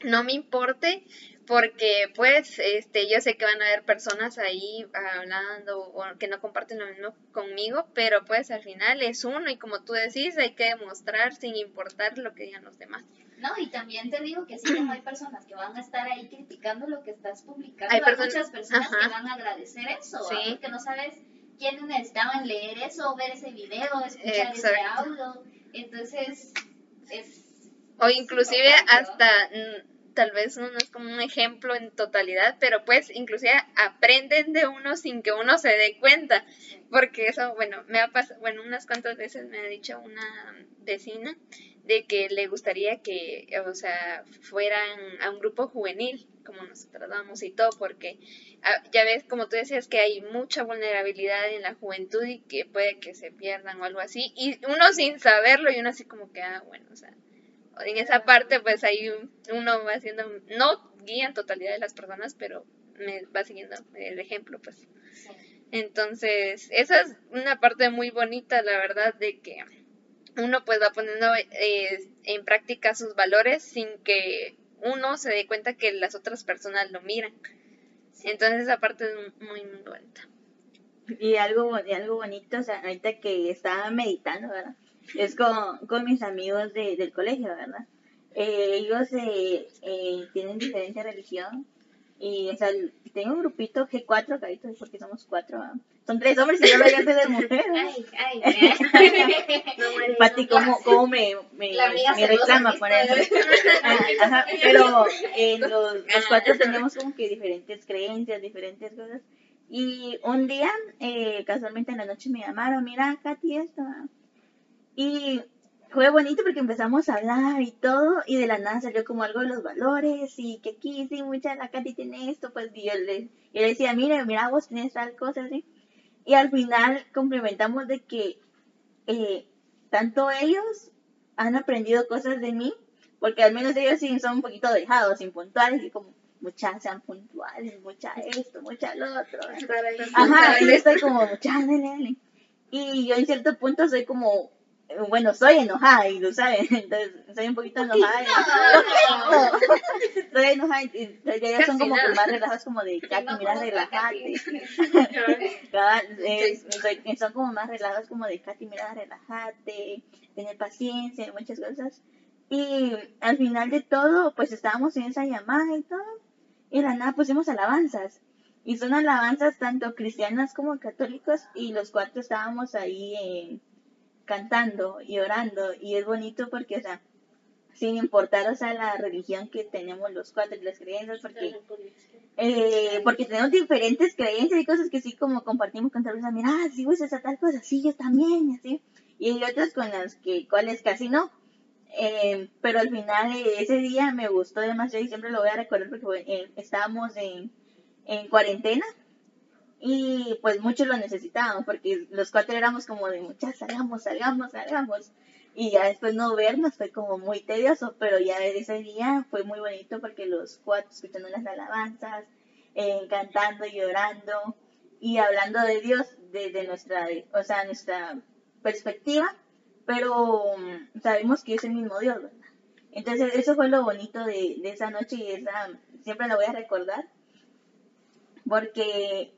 Speaker 3: no me importe porque pues este yo sé que van a haber personas ahí hablando o que no comparten lo mismo conmigo, pero pues al final es uno y como tú decís, hay que demostrar sin importar lo que digan los demás.
Speaker 2: No, y también te digo que sí, como hay personas que van a estar ahí criticando lo que estás publicando,
Speaker 3: Hay
Speaker 2: hay, muchas personas que van a agradecer eso, ¿va?
Speaker 3: Sí.
Speaker 2: porque no sabes quiénes necesitaban leer eso, ver ese video, escuchar ese audio, entonces es...
Speaker 3: O inclusive hasta mm, tal vez uno no es como un ejemplo en totalidad, pero pues inclusive aprenden de uno sin que uno se dé cuenta, porque eso, bueno, me ha pasado, bueno, unas cuantas veces me ha dicho una vecina de que le gustaría que, o sea, fueran a un grupo juvenil, como nosotros vamos y todo, porque ah, ya ves, como tú decías, que hay mucha vulnerabilidad en la juventud y que puede que se pierdan o algo así, y uno sin saberlo y uno así como que, ah, bueno, o sea, en esa parte pues ahí uno va haciendo, no guía en totalidad de las personas, pero me va siguiendo el ejemplo pues. Entonces, esa es una parte muy bonita, la verdad, de que uno pues va poniendo eh, en práctica sus valores sin que uno se dé cuenta que las otras personas lo miran. Entonces esa parte es muy, muy bonita.
Speaker 6: Y algo, y algo bonito, o sea, ahorita que estaba meditando, ¿verdad? Es con, con mis amigos de, del colegio, ¿verdad? Eh, ellos eh, eh, tienen diferente religión y, o sea, tengo un grupito G4, carito, porque somos cuatro, ¿verdad? Son tres hombres y yo voy a ser mujer.
Speaker 2: Ay, ay, ay.
Speaker 6: Pati, ¿cómo, cómo me, me, me reclama por eso? Ah, Ajá, pero eh, los, los cuatro tenemos como que diferentes creencias, diferentes cosas. Y un día, eh, casualmente en la noche me llamaron, mira, Katy, esto. ah". Y fue bonito porque empezamos a hablar y todo, y de la nada salió como algo de los valores, y que aquí, sí, mucha, la Katy tiene esto, pues, y yo le, yo le decía, mira, mira, vos tienes tal cosa, así. Y al final complementamos de que eh, tanto ellos han aprendido cosas de mí, porque al menos ellos sí son un poquito dejados, impuntuales, y como, muchas sean puntuales, mucha esto, mucha lo otro. Ajá, y yo estoy como, mucha, dale, dale. Y yo en cierto punto soy como, bueno, soy enojada, y lo saben, entonces soy un poquito enojada. y- Estoy enojada, y y ellos son como que más relajados, como de, relájate.
Speaker 2: Katy.
Speaker 6: Cabal, eh, soy- son como más relajados, como de Katy, mira, relájate, tener paciencia muchas cosas. Y al final de todo, pues estábamos en esa llamada y todo, y de la nada pusimos alabanzas. Y son alabanzas tanto cristianas como católicos, y los cuatro estábamos ahí eh, cantando y orando, y es bonito porque, o sea, sin importar, o sea, la religión que tenemos los cuatro y las creencias, porque, eh, porque tenemos diferentes creencias y cosas que sí como compartimos con tal mira, ah, sí, pues esa tal cosa, sí, yo también, así, y hay otras con las que, cuales casi no. Eh, pero al final eh, ese día me gustó demasiado y siempre lo voy a recordar porque eh, estábamos en, en cuarentena y pues muchos lo necesitábamos porque los cuatro éramos como de muchas salgamos, salgamos, salgamos y ya después no vernos fue como muy tedioso, pero ya ese día fue muy bonito porque los cuatro escuchando las alabanzas, eh, cantando y llorando y hablando de Dios desde nuestra, o sea, nuestra perspectiva, pero mm, sabemos que es el mismo Dios, ¿verdad? Entonces eso fue lo bonito de, de esa noche y esa siempre la voy a recordar porque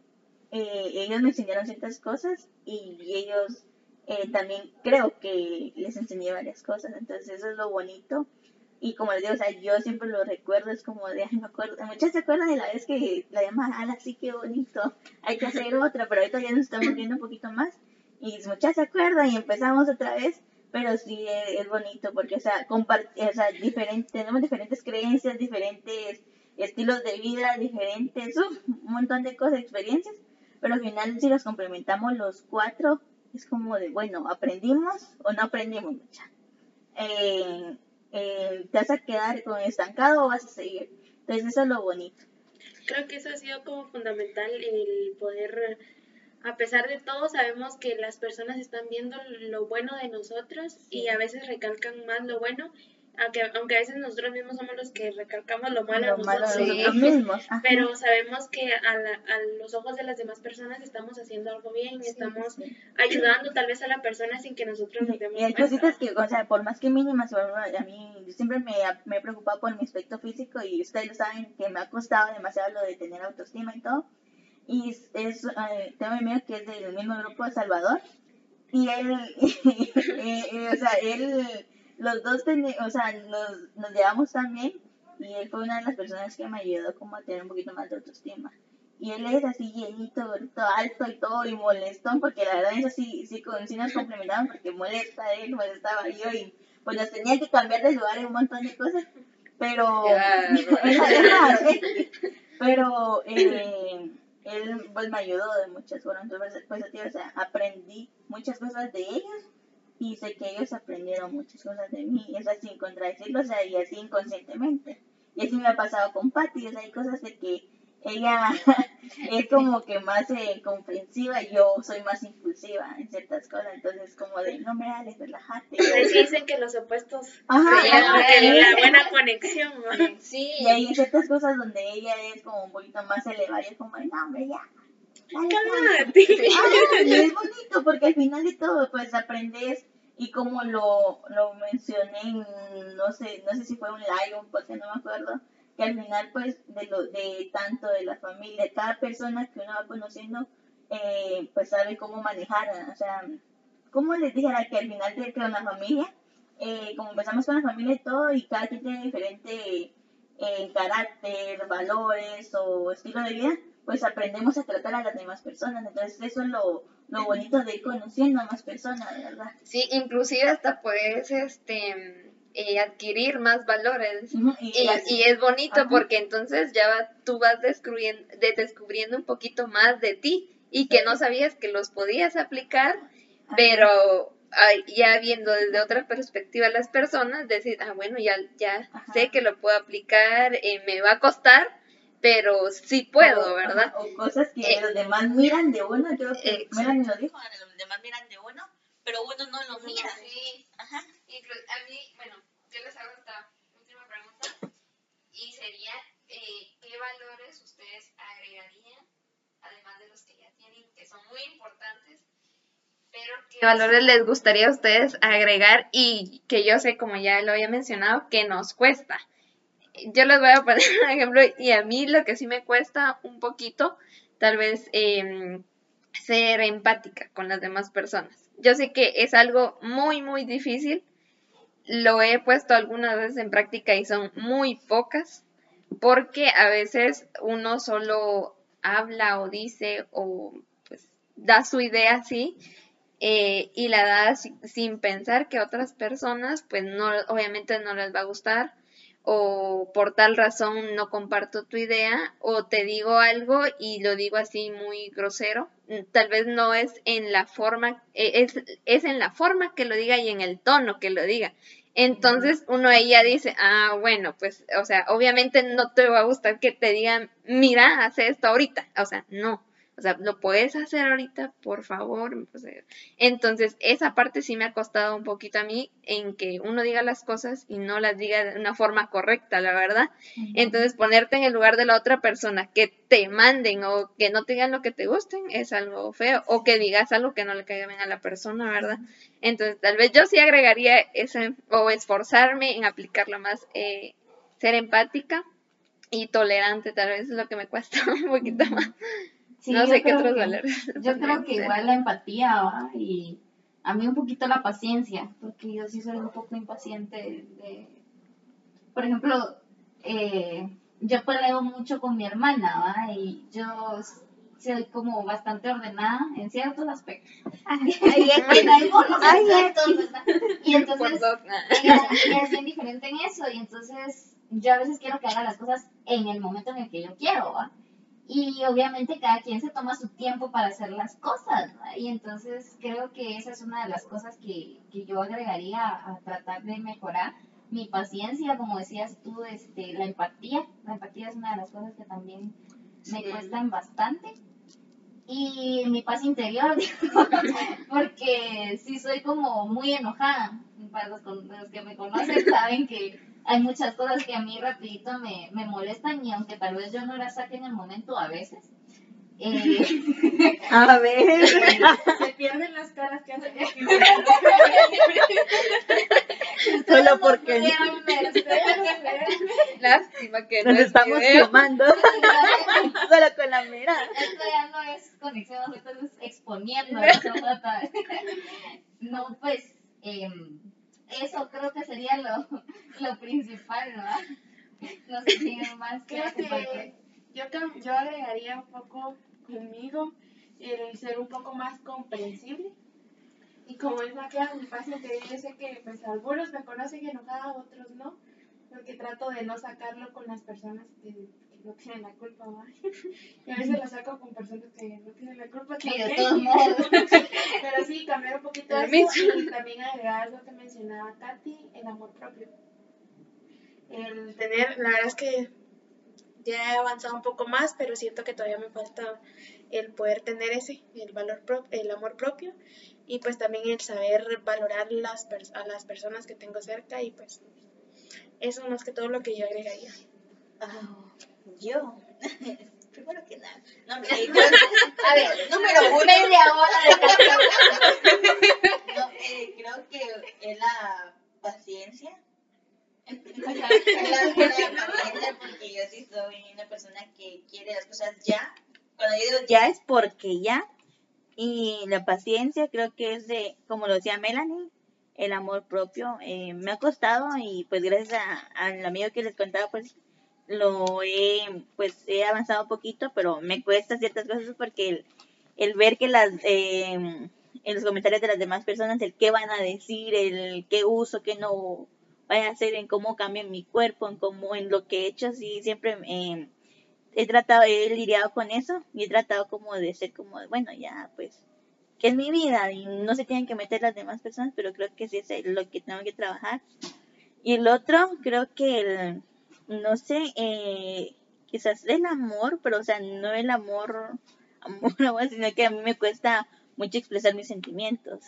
Speaker 6: eh, ellos me enseñaron ciertas cosas y ellos eh, también creo que les enseñé varias cosas, entonces eso es lo bonito. Y como les digo, o sea, yo siempre lo recuerdo, es como de, ay, me acuerdo, muchas se acuerdan de la vez que la llaman, ala, sí, qué bonito, hay que hacer otra, pero ahorita ya nos estamos viendo un poquito más. Y muchas se acuerdan y empezamos otra vez, pero sí es, bonito porque, o sea, o sea diferente, tenemos diferentes creencias, diferentes estilos de vida, diferentes, un montón de cosas, experiencias, pero al final si los complementamos los cuatro, es como de, bueno, ¿aprendimos o no aprendimos mucha? Eh, eh, ¿Te vas a quedar con estancado o vas a seguir? Entonces eso es lo bonito.
Speaker 1: Creo que eso ha sido como fundamental el poder, a pesar de todo, sabemos que las personas están viendo lo bueno de nosotros y a veces recalcan más lo bueno aunque, aunque a veces nosotros mismos somos los que recalcamos lo malo, nosotros, mismos, pero sabemos que a, los ojos de las demás personas estamos haciendo algo bien, estamos ayudando tal vez a la persona sin que nosotros nos demos
Speaker 6: Y hay cositas que, o sea, por más que mínimas, a mí yo siempre me, me he preocupado por mi aspecto físico y ustedes lo saben que me ha costado demasiado lo de tener autoestima y todo. Y es, eh, tengo un amigo que es del mismo grupo de Salvador y él, o sea, él los dos o sea, nos, nos llevamos también y él fue una de las personas que me ayudó como a tener un poquito más de autoestima. Y él es así llenito, todo alto y todo y molestón, porque la verdad es así, sí, sí nos complementaban porque molesta él, molestaba yo y pues nos tenía que cambiar de lugar en un montón de cosas. Pero, pero eh, él pues me ayudó de muchas formas, entonces pues, o sea, aprendí muchas cosas de ellos y sé que ellos aprendieron muchas cosas de mí, es así sin contradecirlo, o sea, y así inconscientemente. Y así me ha pasado con Patty, o sea, hay cosas de que ella es como que más eh, comprensiva y yo soy más impulsiva en ciertas cosas, entonces como de, no me hables, relájate.
Speaker 1: dicen que los opuestos Ajá, la buena conexión,
Speaker 6: Sí. Y hay ciertas cosas donde ella es como un poquito más elevada y es como, no, hombre, ya, Ah, es bonito porque al final de todo pues aprendes y como lo, lo mencioné no sé, no sé si fue un live o un podcast, no me acuerdo, que al final pues de lo de tanto de la familia, cada persona que uno va conociendo, eh, pues sabe cómo manejar, o sea, como les dijera que al final de que una familia, eh, como empezamos con la familia y todo, y cada quien tiene diferente eh, carácter, valores o estilo de vida, pues aprendemos a tratar a las demás personas. Entonces eso es lo, lo bonito de ir conociendo a más personas, ¿verdad?
Speaker 10: Sí, inclusive hasta puedes este, eh, adquirir más valores. y, y, es bonito porque entonces ya tú vas descubriendo, descubriendo un poquito más de ti y que no sabías que los podías aplicar, pero ya viendo desde otra perspectiva las personas, decir, ah, bueno, ya, ya sé que lo puedo aplicar, eh, me va a costar, pero sí puedo, ¿verdad?
Speaker 6: O cosas que eh, los demás miran de uno, creo que lo dijo, los demás miran de uno, pero uno no lo mira.
Speaker 3: Sí. Ajá. a mí, bueno, yo les hago esta última pregunta y sería, eh, ¿qué valores ustedes agregarían, además de los que ya tienen, que son muy importantes? Pero
Speaker 10: ¿Qué valores les gustaría a ustedes agregar y que yo sé, como ya lo había mencionado, que nos cuesta? Yo les voy a poner un ejemplo y a mí lo que sí me cuesta un poquito, tal vez em, ser empática con las demás personas. Yo sé que es algo muy, muy difícil. Lo he puesto algunas veces en práctica y son muy pocas porque a veces uno solo habla o dice o pues da su idea así
Speaker 3: eh, y la si- sin pensar que otras personas, pues no, obviamente no les va a gustar o por tal razón no comparto tu idea o te digo algo y lo digo así muy grosero. Mm, Tal vez no es en la forma, eh, es, es en la forma que lo diga y en el tono que lo diga. Entonces uno ahí ya dice, ah, bueno, pues, o sea, obviamente no te va a gustar que te digan, mira, hace esto ahorita. O sea, no. O sea, lo puedes hacer ahorita, por favor. Entonces, esa parte sí me ha costado un poquito a mí en que uno diga las cosas y no las diga de una forma correcta, la verdad. Entonces, ponerte en el lugar de la otra persona, que te manden o que no te digan lo que te gusten, es algo feo. O que digas algo que no le caiga bien a la persona, ¿verdad? Entonces, tal vez yo sí agregaría eso o esforzarme en aplicarlo más, eh, ser empática y tolerante, tal vez es lo que me cuesta un poquito más.
Speaker 2: Sí,
Speaker 3: no sé qué otros
Speaker 2: que-
Speaker 3: valores.
Speaker 2: Yo creo que
Speaker 3: ser.
Speaker 2: igual la empatía ¿va? y a mí un poquito la paciencia, porque yo sí soy un poco impaciente de, por ejemplo, eh, yo peleo mucho con mi hermana, ¿va? Y yo soy como bastante ordenada en ciertos aspectos. En algunos
Speaker 6: Ay,
Speaker 2: aspectos, ¿verdad? Y entonces
Speaker 3: dos, ah.
Speaker 2: ella, ella es bien diferente en eso y entonces yo a veces quiero que haga las cosas en el momento en el que yo quiero, ¿va? Y obviamente cada quien se toma su tiempo para hacer las cosas, ¿va? Y entonces creo que esa es una de las cosas que, que yo agregaría a, a tratar de mejorar. Mi paciencia, como decías tú, este, la empatía. La empatía es una de las cosas que también me
Speaker 3: Sí.
Speaker 2: cuestan bastante. Y mi paz interior, digo, porque sí soy como muy enojada. Para los, con- los que me conocen saben que hay muchas cosas que a mí rapidito me, me molestan y aunque tal vez yo no las saque en el momento a veces. eh,
Speaker 6: A ver.
Speaker 1: Se pierden las caras que hacen.
Speaker 6: Solo porque
Speaker 2: pudieron ver,
Speaker 3: Lástima que
Speaker 6: nos
Speaker 3: no es
Speaker 6: estamos
Speaker 3: video.
Speaker 6: quemando. Solo con la mirada.
Speaker 2: Esto ya no es conexión, ahorita es exponiendo. No, pues, em, eso creo que sería lo, lo principal, ¿no? No sé si hay más que
Speaker 1: Creo que yo, yo agregaría un poco conmigo el ser un poco más comprensible. Y como es Maquia, mi paz interior, yo sé que pues algunos me conocen enojada, otros no, porque trato de no sacarlo con las personas que no tienen la culpa, ¿va? Y a veces lo saco con personas que no tienen la culpa
Speaker 2: Y de
Speaker 1: también.
Speaker 2: todos modos.
Speaker 1: Pero sí, cambiar un poquito
Speaker 3: Lo
Speaker 1: eso
Speaker 3: mismo.
Speaker 1: y también agregar algo que mencionaba Katy, el amor propio. El tener, la verdad es que ya he avanzado un poco más, pero siento que todavía me falta el poder tener ese, el valor pro- el amor propio y pues también el saber valorar las pers- a las personas que tengo cerca y pues eso más que todo lo que yo agregaría.
Speaker 6: Ah,
Speaker 11: Yo, primero que nada, no,
Speaker 2: A ver,
Speaker 11: número uno,
Speaker 2: media hora de
Speaker 11: no, eh, creo que es la paciencia. La, paciencia porque yo sí soy una persona que quiere las cosas ya. Cuando yo digo ya,
Speaker 6: es porque ya. Y la paciencia creo que es de, como lo decía Melanie, el amor propio. Eh, me ha costado y pues gracias a- al amigo que les contaba, pues lo he, pues he avanzado un poquito, pero me cuesta ciertas cosas porque el, el ver que las, eh, en los comentarios de las demás personas, el qué van a decir, el qué uso, qué no vaya a hacer, en cómo cambia mi cuerpo, en cómo, en lo que he hecho, así siempre eh, he tratado, he lidiado con eso y he tratado como de ser como, bueno, ya, pues, que es mi vida y no se tienen que meter las demás personas, pero creo que sí es lo que tengo que trabajar. Y el otro, creo que el, no sé, eh, quizás el amor, pero o sea, no el amor, amor, amor, sino que a mí me cuesta mucho expresar mis sentimientos.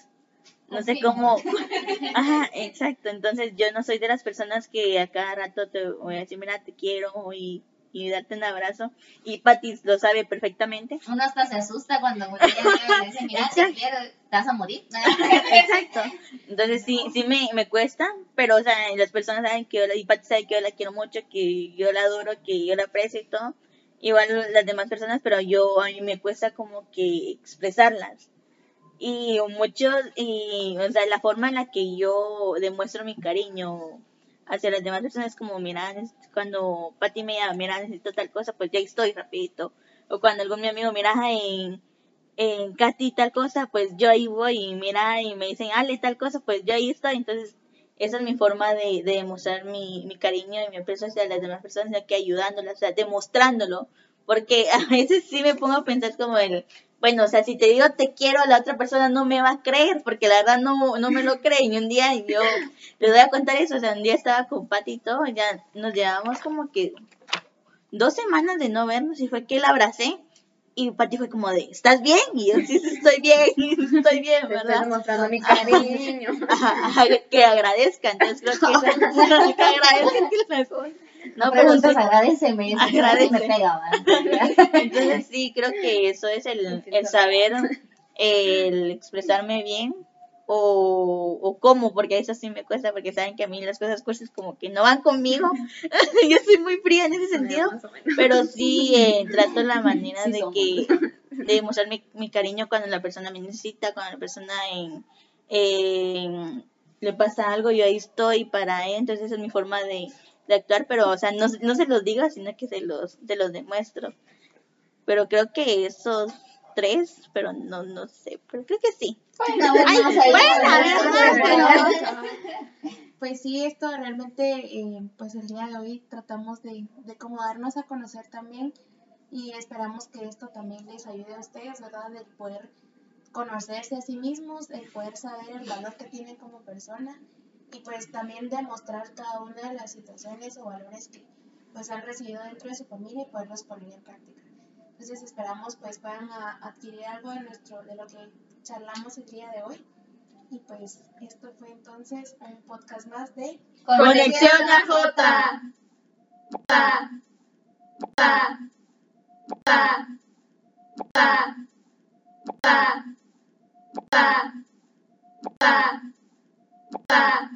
Speaker 6: No sé cómo. Ajá, exacto. Entonces yo no soy de las personas que a cada rato te voy a decir, mira, te quiero y, y darte un abrazo. Y Pati lo sabe perfectamente.
Speaker 2: Uno hasta se asusta cuando uno le dice, mira, te quiero, te vas a morir.
Speaker 6: Exacto. Entonces sí, sí me, me cuesta, pero o sea, las personas saben que yo la, y Pati sabe que yo la quiero mucho, que yo la adoro, que yo la aprecio y todo. Igual las demás personas, pero yo a mí me cuesta como que expresarlas. Y muchos, y o sea, la forma en la que yo demuestro mi cariño hacia las demás personas como, mira, cuando Pati me llama, mira, necesito tal cosa, pues ya estoy rapidito. O cuando algún mi amigo, mira, en, en Katy tal cosa, pues yo ahí voy y mira y me dicen, Ale tal cosa, pues yo ahí estoy. Entonces, esa es mi forma de, de demostrar mi, mi cariño y mi aprecio hacia las demás personas, que ayudándolas, o sea, demostrándolo. Porque a veces sí me pongo a pensar como el, bueno, o sea, si te digo te quiero, la otra persona no me va a creer, porque la verdad no, no me lo cree. Y un día yo les voy a contar eso, o sea, un día estaba con Pati y todo, ya nos llevamos como que dos semanas de no vernos y fue que la abracé. Y Pati fue como de, ¿estás bien? Y yo, sí, sí, estoy bien, estoy bien,
Speaker 3: Te estoy
Speaker 6: ¿verdad?
Speaker 3: demostrando mi cariño.
Speaker 6: Ajá, que agradezca, entonces creo que esa, que agradezcan que. No,
Speaker 2: preguntas,
Speaker 6: sí,
Speaker 2: agradeceme.
Speaker 6: Agradece.
Speaker 2: Me pega, ¿va?
Speaker 6: entonces sí, creo que eso es el, el saber, el expresarme bien o, o cómo, porque eso sí me cuesta, porque saben que a mí las cosas cosas como que no van conmigo. Yo soy muy fría en ese sentido, pero sí eh, trato la manera
Speaker 2: Sí
Speaker 6: de
Speaker 2: somos.
Speaker 6: que de demostrar mi, mi cariño cuando la persona me necesita, cuando la persona en, en- le pasa algo, yo ahí estoy para él, entonces esa es mi forma de, de actuar, pero o sea, no, no se los digo, sino que se los, se los demuestro. Pero creo que esos tres, pero no, no sé, pero creo que sí.
Speaker 2: Bueno,
Speaker 6: Ay, bueno,
Speaker 2: bueno.
Speaker 1: Pues sí, esto realmente, eh, pues el día de hoy tratamos de, de como darnos a conocer también y esperamos que esto también les ayude a ustedes, ¿verdad? El poder conocerse a sí mismos, el poder saber el valor que tienen como persona y pues también demostrar cada una de las situaciones o valores que pues han recibido dentro de su familia y poderlos poner en práctica. Entonces esperamos pues puedan a- adquirir algo de nuestro de lo que charlamos el día de hoy. Y pues esto fue entonces un podcast más de
Speaker 6: Conexión AJ.
Speaker 12: Pa, pa, pa, Bye.